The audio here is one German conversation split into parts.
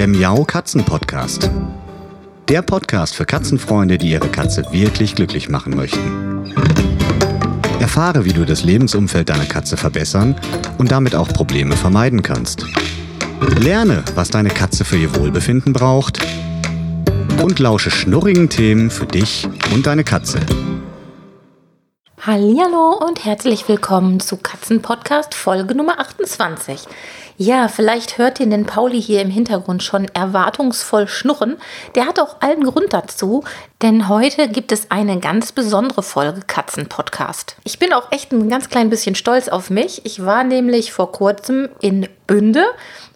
der Miau Katzen Podcast. Der Podcast für Katzenfreunde, die ihre Katze wirklich glücklich machen möchten. Erfahre, wie du das Lebensumfeld deiner Katze verbessern und damit auch Probleme vermeiden kannst. Lerne, was deine Katze für ihr Wohlbefinden braucht und lausche schnurrigen Themen für dich und deine Katze. Hallo und herzlich willkommen zu Katzenpodcast Folge Nummer 28. Ja, vielleicht hört ihr den Pauli hier im Hintergrund schon erwartungsvoll schnurren. Der hat auch allen Grund dazu, denn heute gibt es eine ganz besondere Folge Katzenpodcast. Ich bin auch echt ein ganz klein bisschen stolz auf mich. Ich war nämlich vor kurzem in Bünde,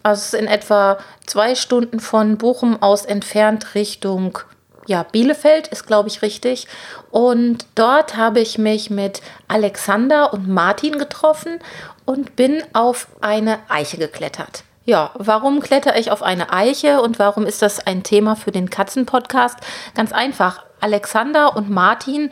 also in etwa zwei Stunden von Bochum aus entfernt Richtung ja, Bielefeld ist, glaube ich, richtig. Und dort habe ich mich mit Alexander und Martin getroffen und bin auf eine Eiche geklettert. Ja, warum kletter ich auf eine Eiche und warum ist das ein Thema für den Katzenpodcast? Ganz einfach. Alexander und Martin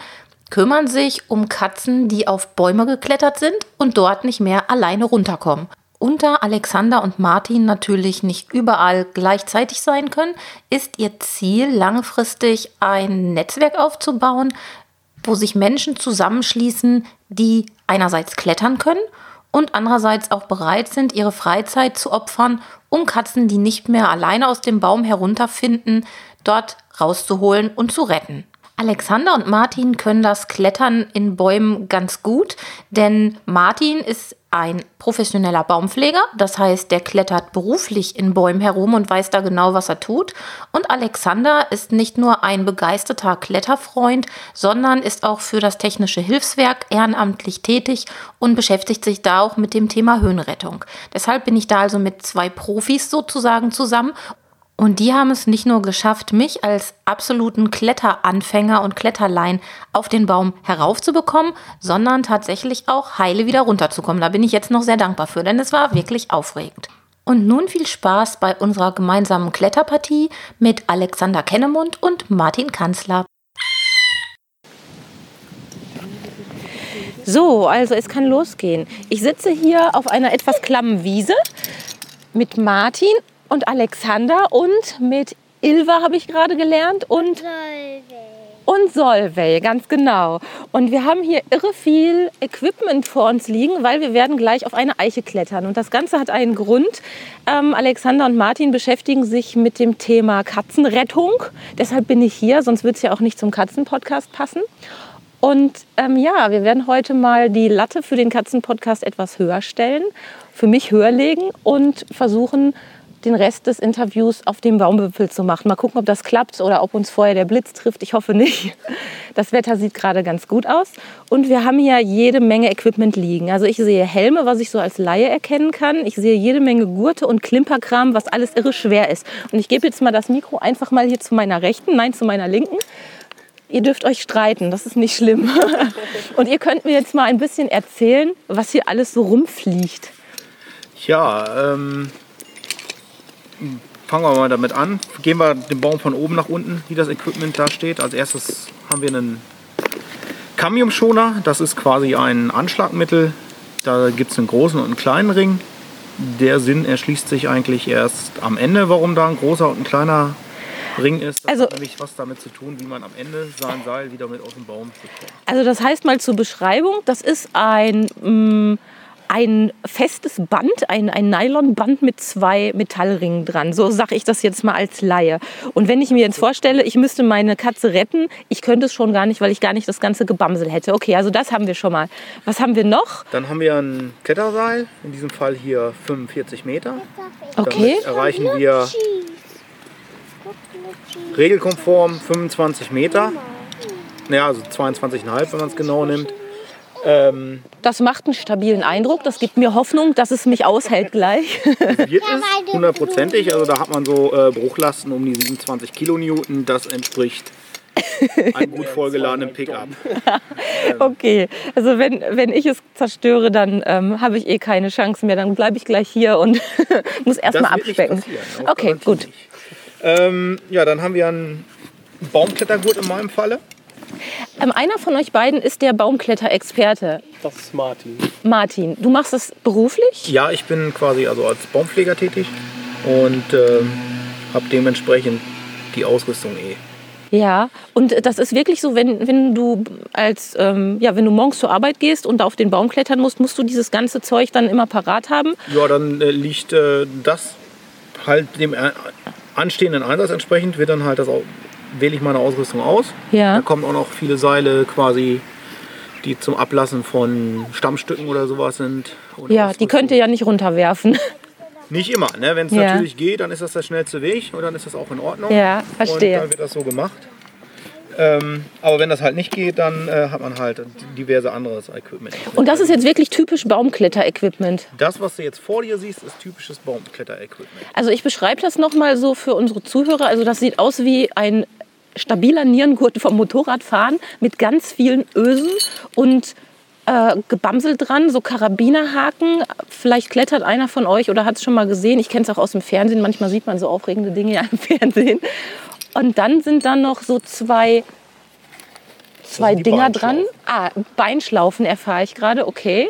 kümmern sich um Katzen, die auf Bäume geklettert sind und dort nicht mehr alleine runterkommen unter Alexander und Martin natürlich nicht überall gleichzeitig sein können, ist ihr Ziel langfristig ein Netzwerk aufzubauen, wo sich Menschen zusammenschließen, die einerseits klettern können und andererseits auch bereit sind, ihre Freizeit zu opfern, um Katzen, die nicht mehr alleine aus dem Baum herunterfinden, dort rauszuholen und zu retten. Alexander und Martin können das Klettern in Bäumen ganz gut, denn Martin ist ein professioneller Baumpfleger, das heißt, der klettert beruflich in Bäumen herum und weiß da genau, was er tut. Und Alexander ist nicht nur ein begeisterter Kletterfreund, sondern ist auch für das Technische Hilfswerk ehrenamtlich tätig und beschäftigt sich da auch mit dem Thema Höhenrettung. Deshalb bin ich da also mit zwei Profis sozusagen zusammen und die haben es nicht nur geschafft, mich als absoluten Kletteranfänger und Kletterlein auf den Baum heraufzubekommen, sondern tatsächlich auch heile wieder runterzukommen. Da bin ich jetzt noch sehr dankbar für, denn es war wirklich aufregend. Und nun viel Spaß bei unserer gemeinsamen Kletterpartie mit Alexander Kennemund und Martin Kanzler. So, also es kann losgehen. Ich sitze hier auf einer etwas klammen Wiese mit Martin und Alexander und mit Ilva habe ich gerade gelernt und Solveig. Und Solveig, ganz genau. Und wir haben hier irre viel Equipment vor uns liegen, weil wir werden gleich auf eine Eiche klettern. Und das Ganze hat einen Grund. Ähm, Alexander und Martin beschäftigen sich mit dem Thema Katzenrettung. Deshalb bin ich hier, sonst würde es ja auch nicht zum Katzenpodcast passen. Und ähm, ja, wir werden heute mal die Latte für den Katzenpodcast etwas höher stellen, für mich höher legen und versuchen, den Rest des Interviews auf dem Baumwipfel zu machen. Mal gucken, ob das klappt oder ob uns vorher der Blitz trifft. Ich hoffe nicht. Das Wetter sieht gerade ganz gut aus. Und wir haben hier jede Menge Equipment liegen. Also ich sehe Helme, was ich so als Laie erkennen kann. Ich sehe jede Menge Gurte und Klimperkram, was alles irre schwer ist. Und ich gebe jetzt mal das Mikro einfach mal hier zu meiner Rechten, nein, zu meiner Linken. Ihr dürft euch streiten, das ist nicht schlimm. Und ihr könnt mir jetzt mal ein bisschen erzählen, was hier alles so rumfliegt. Ja, ähm, fangen wir mal damit an. Gehen wir den Baum von oben nach unten, wie das Equipment da steht. Als erstes haben wir einen Camium-Schoner. Das ist quasi ein Anschlagmittel. Da gibt es einen großen und einen kleinen Ring. Der Sinn erschließt sich eigentlich erst am Ende, warum da ein großer und ein kleiner Ring ist. Das also, hat nämlich was damit zu tun, wie man am Ende sein Seil wieder mit aus dem Baum bekommt. Also das heißt mal zur Beschreibung, das ist ein... Mh, mm, ein festes Band, ein, ein Nylonband mit zwei Metallringen dran. So sage ich das jetzt mal als Laie. Und wenn ich mir jetzt vorstelle, ich müsste meine Katze retten, ich könnte es schon gar nicht, weil ich gar nicht das ganze Gebamsel hätte. Okay, also das haben wir schon mal. Was haben wir noch? Dann haben wir ein Kletterseil, in diesem Fall hier 45 Meter. Okay. Damit erreichen wir regelkonform 25 Meter. Naja, also 22,5, wenn man es genau nimmt. Ähm, das macht einen stabilen Eindruck. Das gibt mir Hoffnung, dass es mich aushält gleich. Wird es hundertprozentig. Also da hat man so äh, Bruchlasten um die 27 Kilonewton. Das entspricht einem gut vollgeladenen Pickup. okay, also wenn, wenn ich es zerstöre, dann ähm, habe ich eh keine Chance mehr. Dann bleibe ich gleich hier und muss erstmal abspecken. Okay, gut. Ähm, ja, dann haben wir einen Baumklettergurt in meinem Falle. Ähm, einer von euch beiden ist der Baumkletterexperte. Das ist Martin. Martin, du machst das beruflich? Ja, ich bin quasi also als Baumpfleger tätig und äh, habe dementsprechend die Ausrüstung eh. Ja, und das ist wirklich so, wenn, wenn du als ähm, ja, wenn du morgens zur Arbeit gehst und auf den Baum klettern musst, musst du dieses ganze Zeug dann immer parat haben. Ja, dann äh, liegt äh, das halt dem äh, anstehenden Einsatz entsprechend, wird dann halt das auch, wähle ich meine Ausrüstung aus. Ja. Da kommen auch noch viele Seile quasi, die zum Ablassen von Stammstücken oder sowas sind. Ja, die Ausrüstung. könnt ihr ja nicht runterwerfen. Nicht immer, ne? Wenn es Ja. natürlich geht, dann ist das der schnellste Weg und dann ist das auch in Ordnung. Ja, verstehe. Und dann wird das so gemacht. Ähm, aber wenn das halt nicht geht, dann äh, hat man halt diverse anderes Equipment. Und das ist jetzt wirklich typisch Baumkletter-Equipment. Das, was du jetzt vor dir siehst, ist typisches Baumkletter-Equipment. Also ich beschreibe das nochmal so für unsere Zuhörer. Also das sieht aus wie ein stabiler Nierengurt vom Motorradfahren mit ganz vielen Ösen und äh, Gebamsel dran, so Karabinerhaken. Vielleicht klettert einer von euch oder hat es schon mal gesehen. Ich kenne es auch aus dem Fernsehen. Manchmal sieht man so aufregende Dinge ja im Fernsehen. Und dann sind da noch so zwei, zwei Dinger dran. Ah, Beinschlaufen erfahre ich gerade. Okay.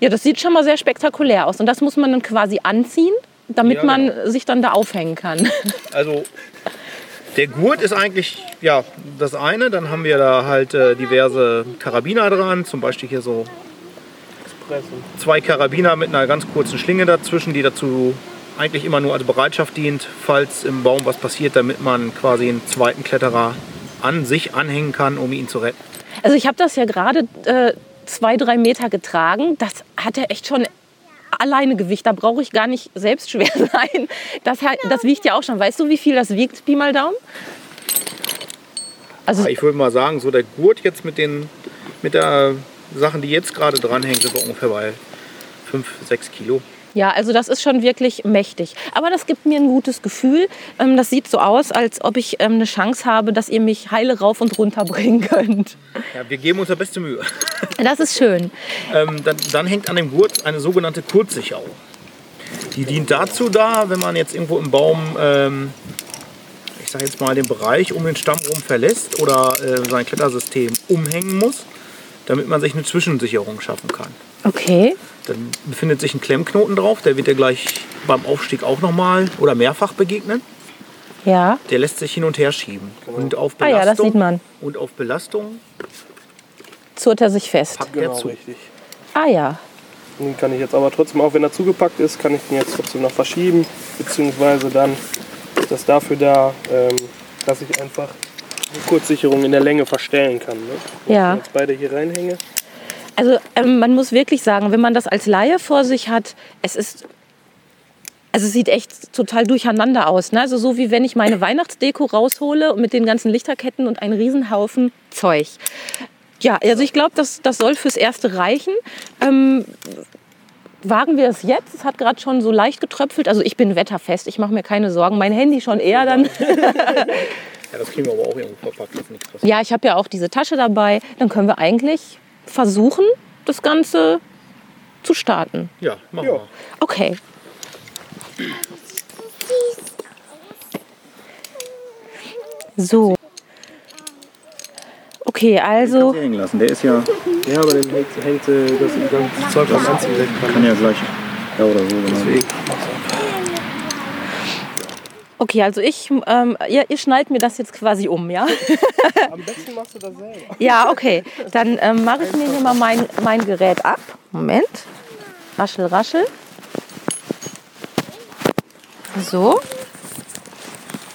Ja, das sieht schon mal sehr spektakulär aus. Und das muss man dann quasi anziehen, damit Ja, man genau. sich dann da aufhängen kann. Also der Gurt ist eigentlich ja das eine. Dann haben wir da halt äh, diverse Karabiner dran, zum Beispiel hier so zwei Karabiner mit einer ganz kurzen Schlinge dazwischen, die dazu eigentlich immer nur als Bereitschaft dient, falls im Baum was passiert, damit man quasi einen zweiten Kletterer an sich anhängen kann, um ihn zu retten. Also ich habe das ja gerade äh, zwei, drei Meter getragen. Das hat ja echt schon alleine Gewicht. Da brauche ich gar nicht selbst schwer sein. Das, hat- das wiegt ja auch schon. Weißt du, wie viel das wiegt, Pi mal Daumen? Also Ich würde mal sagen, so der Gurt jetzt mit den mit der Sachen, die jetzt gerade dranhängen, sind wir ungefähr bei 5, 6 Kilo. Ja, also das ist schon wirklich mächtig. Aber das gibt mir ein gutes Gefühl. Ähm, Das sieht so aus, als ob ich ähm, eine Chance habe, dass ihr mich heile rauf und runter bringen könnt. Ja, wir geben uns da beste Mühe. Das ist schön. Ähm, dann, dann hängt an dem Gurt eine sogenannte Kurzsicherung. Die dient dazu da, wenn man jetzt irgendwo im Baum, ähm, ich sage jetzt mal, den Bereich um den Stamm rum verlässt oder äh, sein Klettersystem umhängen muss, damit man sich eine Zwischensicherung schaffen kann. Okay. Dann befindet sich ein Klemmknoten drauf, der wird dir gleich beim Aufstieg auch nochmal oder mehrfach begegnen. Ja. Der lässt sich hin und her schieben. Und auf Ah Belastung, ja, das sieht man. Und auf Belastung Zurrt er sich fest. packt Genau, er zu. richtig. Ah ja. Den kann ich jetzt aber trotzdem, auch wenn er zugepackt ist, kann ich den jetzt trotzdem noch verschieben. Beziehungsweise dann ist das dafür da, ähm, dass ich einfach die Kurzsicherung in der Länge verstellen kann. Ne? Wenn Ja. ich jetzt beide hier reinhänge. Also ähm, man muss wirklich sagen, wenn man das als Laie vor sich hat, es ist, also es sieht echt total durcheinander aus. Ne? Also so wie wenn ich meine Weihnachtsdeko raushole mit den ganzen Lichterketten und einen Riesenhaufen Zeug. Ja, also ich glaube, das, das soll fürs Erste reichen. Ähm, wagen wir es jetzt? Es hat gerade schon so leicht getröpfelt. Also ich bin wetterfest, ich mache mir keine Sorgen. Mein Handy schon eher dann. Ja, das kriegen wir aber auch irgendwo verpackt. Ja, ich habe ja auch diese Tasche dabei. Dann können wir eigentlich versuchen, das Ganze zu starten. Ja, machen Ja. wir. Okay. So. Okay, also. hängen lassen. Der ist ja, Ja, aber dann hängt, hängt äh, das ganze Zeug am Anziehen weg. kann ja gleich. Ja, oder so, genau. Deswegen. Okay, also ich, ähm, ihr, ihr schnallt mir das jetzt quasi um, ja? Am besten machst du das selber. Ja, okay. Dann ähm, mache ich mir hier mal mein, mein Gerät ab. Moment. Raschel, raschel. So.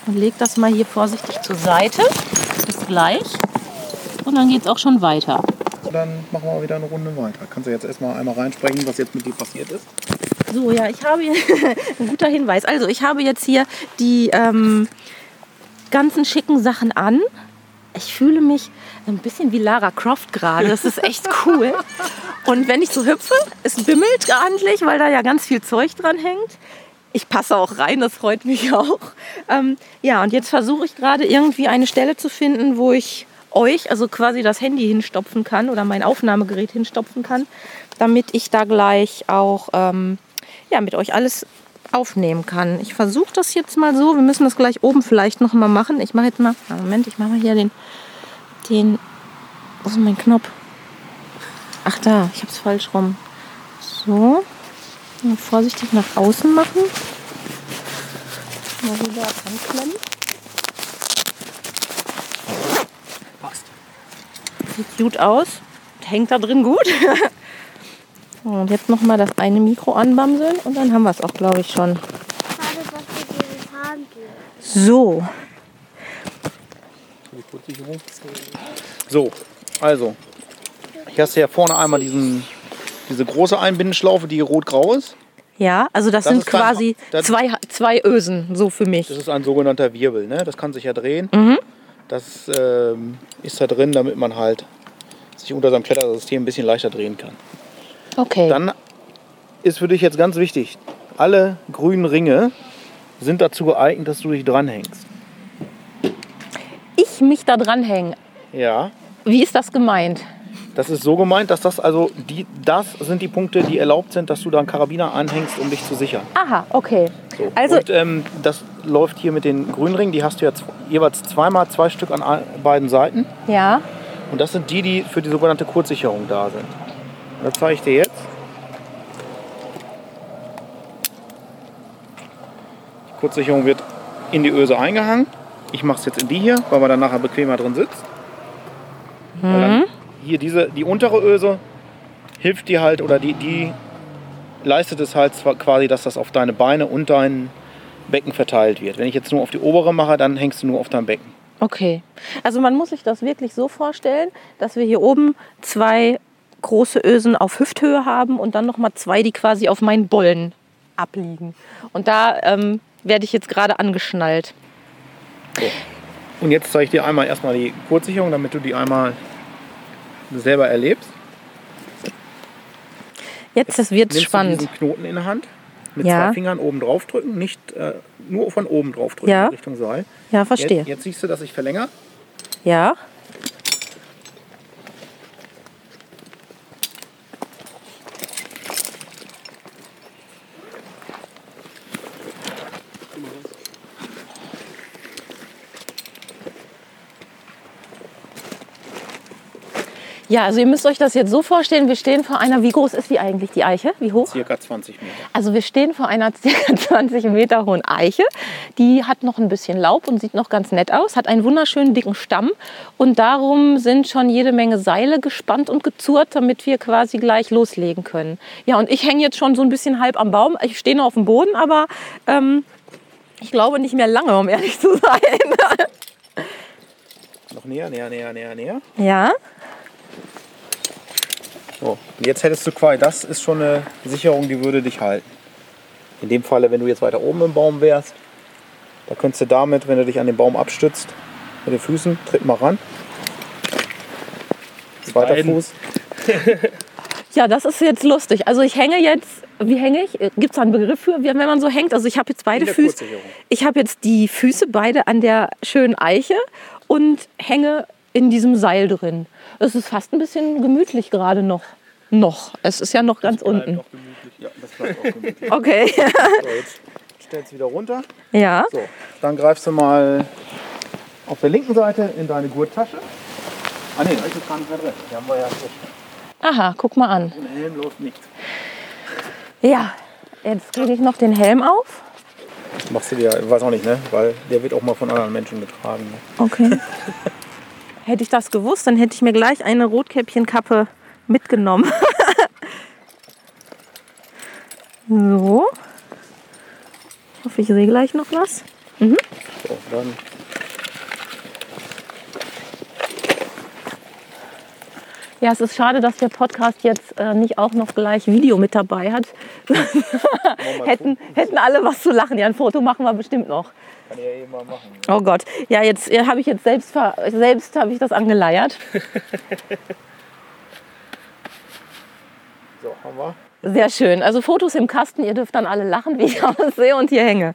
Und leg das mal hier vorsichtig zur Seite. Bis gleich. Und dann geht es auch schon weiter. Dann machen wir wieder eine Runde weiter. Kannst du jetzt erstmal einmal reinsprengen, was jetzt mit dir passiert ist? So, ja, ich habe hier ein guter Hinweis. Also, ich habe jetzt hier die ähm, ganzen schicken Sachen an. Ich fühle mich ein bisschen wie Lara Croft gerade. Das ist echt cool. Und wenn ich so hüpfe, es bimmelt ordentlich, weil da ja ganz viel Zeug dran hängt. Ich passe auch rein, das freut mich auch. Ähm, ja, und jetzt versuche ich gerade irgendwie eine Stelle zu finden, wo ich euch, also quasi das Handy hinstopfen kann oder mein Aufnahmegerät hinstopfen kann, damit ich da gleich auch ähm, ja, mit euch alles aufnehmen kann. Ich versuche das jetzt mal so. Wir müssen das gleich oben vielleicht noch mal machen. Ich mache jetzt mal, ah, Moment, ich mache mal hier den, den, wo ist mein Knopf? Ach da, ich habe es falsch rum. So, Mal vorsichtig nach außen machen. Mal wieder anklemmen. Passt. Sieht gut aus. Hängt da drin gut. Und jetzt noch mal das eine Mikro anbamseln und dann haben wir es auch, glaube ich, schon. So. So, also. Hier hast ja vorne einmal diesen, diese große Einbindenschlaufe, die rot-grau ist. Ja, also das, Das sind dann- quasi das- zwei, zwei Ösen, so für mich. Das ist ein sogenannter Wirbel, ne? Das kann sich ja drehen. Mhm. Das ähm, ist da drin, damit man halt sich unter seinem Klettersystem ein bisschen leichter drehen kann. Okay. Dann ist für dich jetzt ganz wichtig, alle grünen Ringe sind dazu geeignet, dass du dich dranhängst. ich mich da dranhängen. Ja, Wie ist das gemeint? das ist so gemeint, dass das also die, das sind die Punkte, die erlaubt sind, dass du da einen Karabiner anhängst, um dich zu sichern. Aha, okay. So. Also, Und ähm, das läuft hier mit den grünen Ringen, die hast du ja zw- jeweils zweimal zwei Stück an beiden Seiten. ja. Und das sind die, die für die sogenannte Kurzsicherung da sind. Das zeige ich dir jetzt. Die Kurzsicherung wird in die Öse eingehangen. Ich mache es jetzt in die hier, weil man dann nachher bequemer drin sitzt. Dann hier diese, die untere Öse hilft dir halt oder die, die leistet es halt zwar quasi, dass das auf deine Beine und dein Becken verteilt wird. Wenn ich jetzt nur auf die obere mache, dann hängst du nur auf deinem Becken. Okay. Also man muss sich das wirklich so vorstellen, dass wir hier oben zwei große Ösen auf Hüfthöhe haben und dann noch mal zwei, die quasi auf meinen Bollen abliegen. Und da ähm, werde ich jetzt gerade angeschnallt. Und jetzt zeige ich dir einmal erstmal die Kurzsicherung, damit du die einmal selber erlebst. Jetzt das wird Nimmst spannend. du diesen Knoten in der Hand, mit Ja. zwei Fingern oben drauf drücken, nicht äh, nur von oben drauf drücken Ja. in Richtung Seil. Ja, verstehe. Jetzt, jetzt siehst du, dass ich verlängere. Ja. Ja, also ihr müsst euch das jetzt so vorstellen, wir stehen vor einer, wie groß ist die eigentlich, die Eiche? Wie hoch? Circa 20 Meter. Also wir stehen vor einer ca. 20 Meter hohen Eiche. Die hat noch ein bisschen Laub und sieht noch ganz nett aus, hat einen wunderschönen dicken Stamm und darum sind schon jede Menge Seile gespannt und gezurrt, damit wir quasi gleich loslegen können. Ja, und ich hänge jetzt schon so ein bisschen halb am Baum. Ich stehe noch auf dem Boden, aber ähm, ich glaube nicht mehr lange, um ehrlich zu sein. Noch näher, näher, näher, näher, näher. ja, So. Und jetzt hättest du quasi, das ist schon eine Sicherung, die würde dich halten. In dem Falle, wenn du jetzt weiter oben im Baum wärst, da könntest du damit, wenn du dich an den Baum abstützt, mit den Füßen, tritt mal ran. Zweiter beiden. Fuß. Ja, das ist jetzt lustig. Also ich hänge jetzt, wie hänge ich? Gibt es da einen Begriff für, wenn man so hängt? Also ich habe jetzt beide Füße. Ich habe jetzt die Füße beide an der schönen Eiche und hänge in diesem Seil drin. Es ist fast ein bisschen gemütlich gerade noch. Noch. Es ist ja noch ganz unten. Ja, das bleibt auch gemütlich. Okay. So, jetzt stellst du wieder runter. ja. So, dann greifst du mal auf der linken Seite in deine Gurttasche. Ah ne, da ist jetzt gar nicht mehr drin. Die haben wir ja. Aha, guck mal an. Ohne Helm läuft nichts. Ja. Jetzt kriege ich noch den Helm auf. Machst du dir, ich weiß auch nicht, ne? Weil der wird auch mal von anderen Menschen getragen. Ne? Okay. hätte ich das gewusst, dann hätte ich mir gleich eine Rotkäppchenkappe mitgenommen. so. Ich hoffe, ich sehe gleich noch was. So, dann Ja, es ist schade, dass der Podcast jetzt äh, nicht auch noch gleich Video mit dabei hat. hätten, hätten alle was zu lachen. Ja, ein Foto machen wir bestimmt noch. kann ich ja eben mal machen. Oh Gott. Ja, jetzt äh, habe ich jetzt selbst, ver- selbst habe ich das angeleiert. So, haben wir. Sehr schön. Also Fotos im Kasten. Ihr dürft dann alle lachen, wie ich aussehe und hier hänge.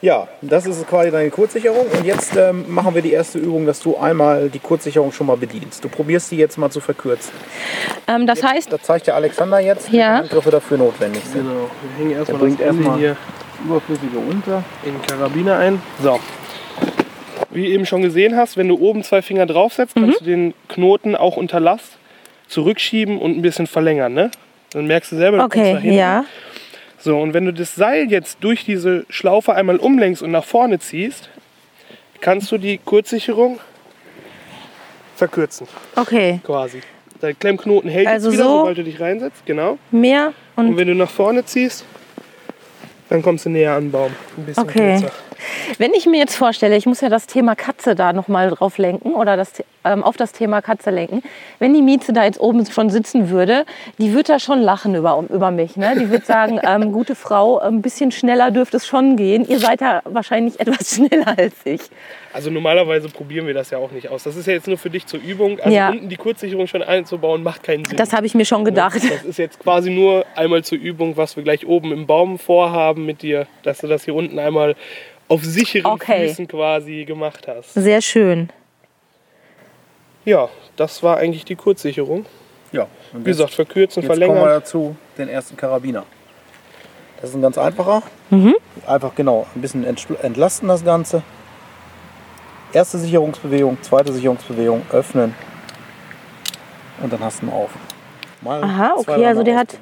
Ja, das ist quasi deine Kurzsicherung. Und jetzt ähm, machen wir die erste Übung, dass du einmal die Kurzsicherung schon mal bedienst. Du probierst die jetzt mal zu verkürzen. Ähm, das heißt, Da zeigt der Alexander jetzt, welche Ja. Handgriffe dafür notwendig sind. Genau. Wir hängen erstmal bringt das erstmal hier überflüssige unter. in den Karabiner ein. So. Wie du eben schon gesehen hast, wenn du oben zwei Finger draufsetzt, kannst du den Knoten auch unter Last zurückschieben und ein bisschen verlängern. Ne? Dann merkst du selber, du okay, hinten. ja. So, und wenn du das Seil jetzt durch diese Schlaufe einmal umlenkst und nach vorne ziehst, kannst du die Kurzsicherung verkürzen, Okay. quasi. Der Klemmknoten hält Also jetzt wieder, so? sobald du dich reinsetzt, genau. Mehr Und und wenn du nach vorne ziehst, dann kommst du näher an den Baum. Ein bisschen Okay. kürzer. Wenn ich mir jetzt vorstelle, ich muss ja das Thema Katze da nochmal drauf lenken oder das, ähm, auf das Thema Katze lenken. Wenn die Mieze da jetzt oben schon sitzen würde, die würde da schon lachen über, über mich. Ne? Die würde sagen, ähm, gute Frau, ein bisschen schneller dürfte es schon gehen. Ihr seid ja wahrscheinlich etwas schneller als ich. Also normalerweise probieren wir das ja auch nicht aus. Das ist ja jetzt nur für dich zur Übung. Also Ja. unten die Kurzsicherung schon einzubauen, macht keinen Sinn. Das habe ich mir schon gedacht. Das ist jetzt quasi nur einmal zur Übung, was wir gleich oben im Baum vorhaben mit dir, dass du das hier unten einmal auf sicheren Okay. Füßen quasi gemacht hast. Sehr schön. Ja, das war eigentlich die Kurzsicherung. Ja, und Wie gesagt, verkürzen, Jetzt kommen wir verlängern. dazu, den ersten Karabiner. Das ist ein ganz einfacher. Mhm. Einfach genau, ein bisschen entlasten das Ganze. Erste Sicherungsbewegung, zweite Sicherungsbewegung, öffnen. Und dann hast du ihn auf. Mal Aha, okay, also der hat-.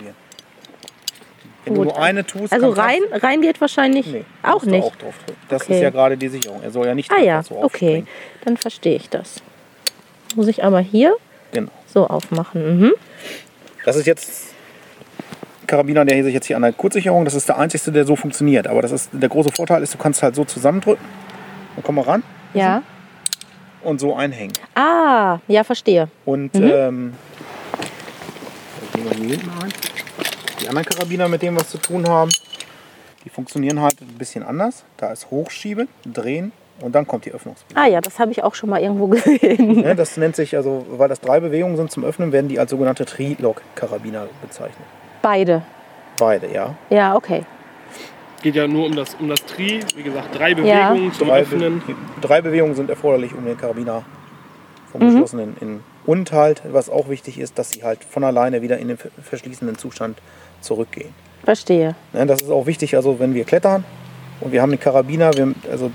Wenn Gut. du nur eine tust, Also rein, rein geht wahrscheinlich Nee, auch nicht. Auch drauf drücken. das Okay. ist ja gerade die Sicherung. Er soll ja nicht Ah ja, so okay. Dann verstehe ich das. Muss ich aber hier Genau. so aufmachen. Mhm. Das ist jetzt Karabiner, der sich jetzt hier an der Kurzsicherung. Das ist der einzige, der so funktioniert. Aber das ist der große Vorteil ist, du kannst halt so zusammendrücken. Dann komm mal ran Ja. und so einhängen. Ah, ja, verstehe. Und Mhm. ähm, nehme mal hier hinten ein. Die anderen Karabiner, mit denen wir es zu tun haben, die funktionieren halt ein bisschen anders. Da ist Hochschieben, Drehen und dann kommt die Öffnungsbewegung. Ah ja, das habe ich auch schon mal irgendwo gesehen. Ne, das nennt sich, also weil das drei Bewegungen sind zum Öffnen, werden die als sogenannte Tri-Lock-Karabiner bezeichnet. Beide. Beide, ja. Ja, okay. Geht ja nur um das, um das Tri. Wie gesagt, drei Ja. Bewegungen zum Drei, Öffnen. Be drei Bewegungen sind erforderlich, um den Karabiner vom Mhm. geschlossenen in und halt, was auch wichtig ist, dass sie halt von alleine wieder in den ver- verschließenden Zustand zurückgehen. Verstehe. Ne, das ist auch wichtig, also wenn wir klettern und wir haben den Karabiner, wir, also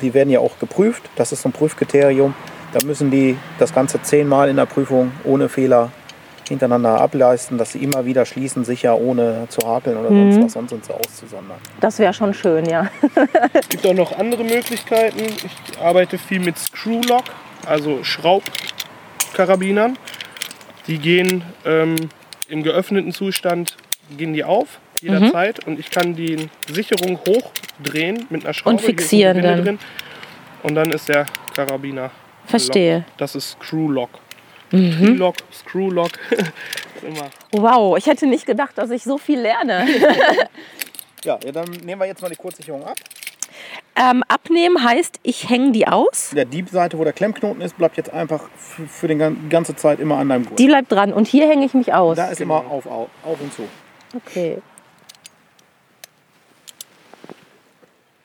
die werden ja auch geprüft, das ist so ein Prüfkriterium. Da müssen die das Ganze zehnmal in der Prüfung ohne Fehler hintereinander ableisten, dass sie immer wieder schließen, sicher, ohne zu hakeln oder Mhm. sonst was, sonst sind sie auszusondern. Das wäre schon schön, ja. Es gibt auch noch andere Möglichkeiten. Ich arbeite viel mit Screw-Lock, also Schraubkarabinern. Die gehen ähm, im geöffneten Zustand gehen die auf jederzeit und ich kann die Sicherung hochdrehen mit einer Schraube. Und fixieren dann. Drin. Und dann ist der Karabiner. Verstehe. Lock. Das ist Screw-Lock. Mhm. Screw-Lock, Screw-Lock. Immer. Wow, ich hätte nicht gedacht, dass ich so viel lerne. Ja, ja, dann nehmen wir jetzt mal die Kurzsicherung ab. Ähm, abnehmen heißt, ich hänge die aus. Der Diebseite, wo der Klemmknoten ist, bleibt jetzt einfach für, die ganze Zeit immer an deinem Gurt. Die bleibt dran und hier hänge ich mich aus. da ist immer auf, auf, auf und zu. Okay.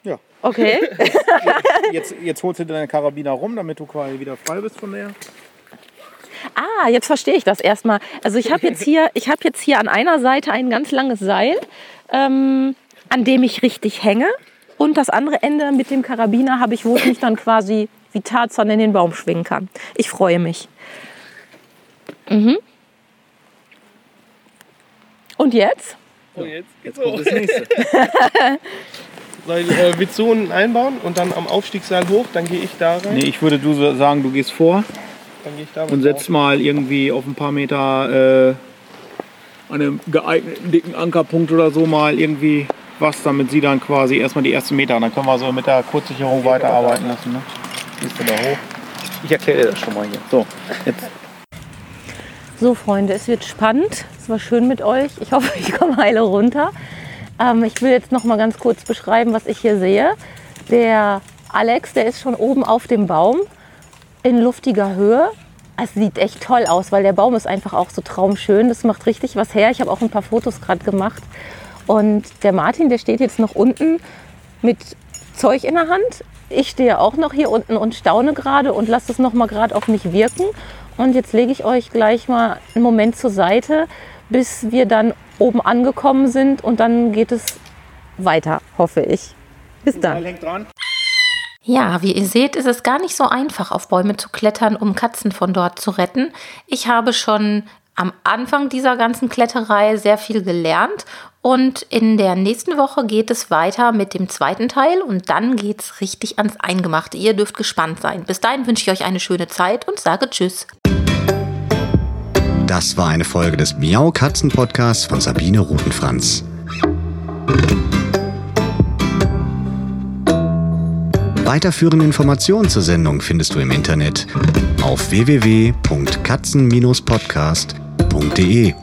Ja. Okay. Jetzt, jetzt holst du deine Karabiner rum, damit du quasi wieder frei bist von der. Ah, jetzt verstehe ich das erstmal. Also ich habe jetzt hier, ich habe jetzt hier an einer Seite ein ganz langes Seil, ähm, an dem ich richtig hänge. Und das andere Ende mit dem Karabiner habe ich, wo ich mich dann quasi wie Tarzan in den Baum schwingen kann. Ich freue mich. Mhm. Und jetzt? So, jetzt geht's Jetzt kommt das nächste. Soll ich, äh, unten einbauen und dann am Aufstiegsseil hoch, dann gehe ich da rein. Nee, ich würde du so sagen, du gehst vor Dann gehe ich da und mit setzt mal irgendwie auf ein paar Meter äh, an einem geeigneten dicken Ankerpunkt oder so mal irgendwie was, damit sie dann quasi erstmal die ersten Meter, dann können wir so mit der Kurzsicherung weiterarbeiten lassen. Ne? Gehst du da hoch? Ich erkläre dir das schon mal hier. So, jetzt So, Freunde, es wird spannend. Es war schön mit euch. Ich hoffe, ich komme heile runter. Ähm, ich will jetzt noch mal ganz kurz beschreiben, was ich hier sehe. Der Alex, der ist schon oben auf dem Baum in luftiger Höhe. Es sieht echt toll aus, weil der Baum ist einfach auch so traumschön. Das macht richtig was her. Ich habe auch ein paar Fotos gerade gemacht. Und der Martin, der steht jetzt noch unten mit Zeug in der Hand. Ich stehe auch noch hier unten und staune gerade und lasse es noch mal gerade auf mich wirken. Und jetzt lege ich euch gleich mal einen Moment zur Seite, bis wir dann oben angekommen sind und dann geht es weiter, hoffe ich. Bis dann. Ja, wie ihr seht, ist es gar nicht so einfach, auf Bäume zu klettern, um Katzen von dort zu retten. Ich habe schon am Anfang dieser ganzen Kletterei sehr viel gelernt und in der nächsten Woche geht es weiter mit dem zweiten Teil und dann geht es richtig ans Eingemachte. Ihr dürft gespannt sein. Bis dahin wünsche ich euch eine schöne Zeit und sage Tschüss. Das war eine Folge des Miau Katzen Podcasts von Sabine Rutenfranz. Weiterführende Informationen zur Sendung findest du im Internet auf www.katzen-podcast.de.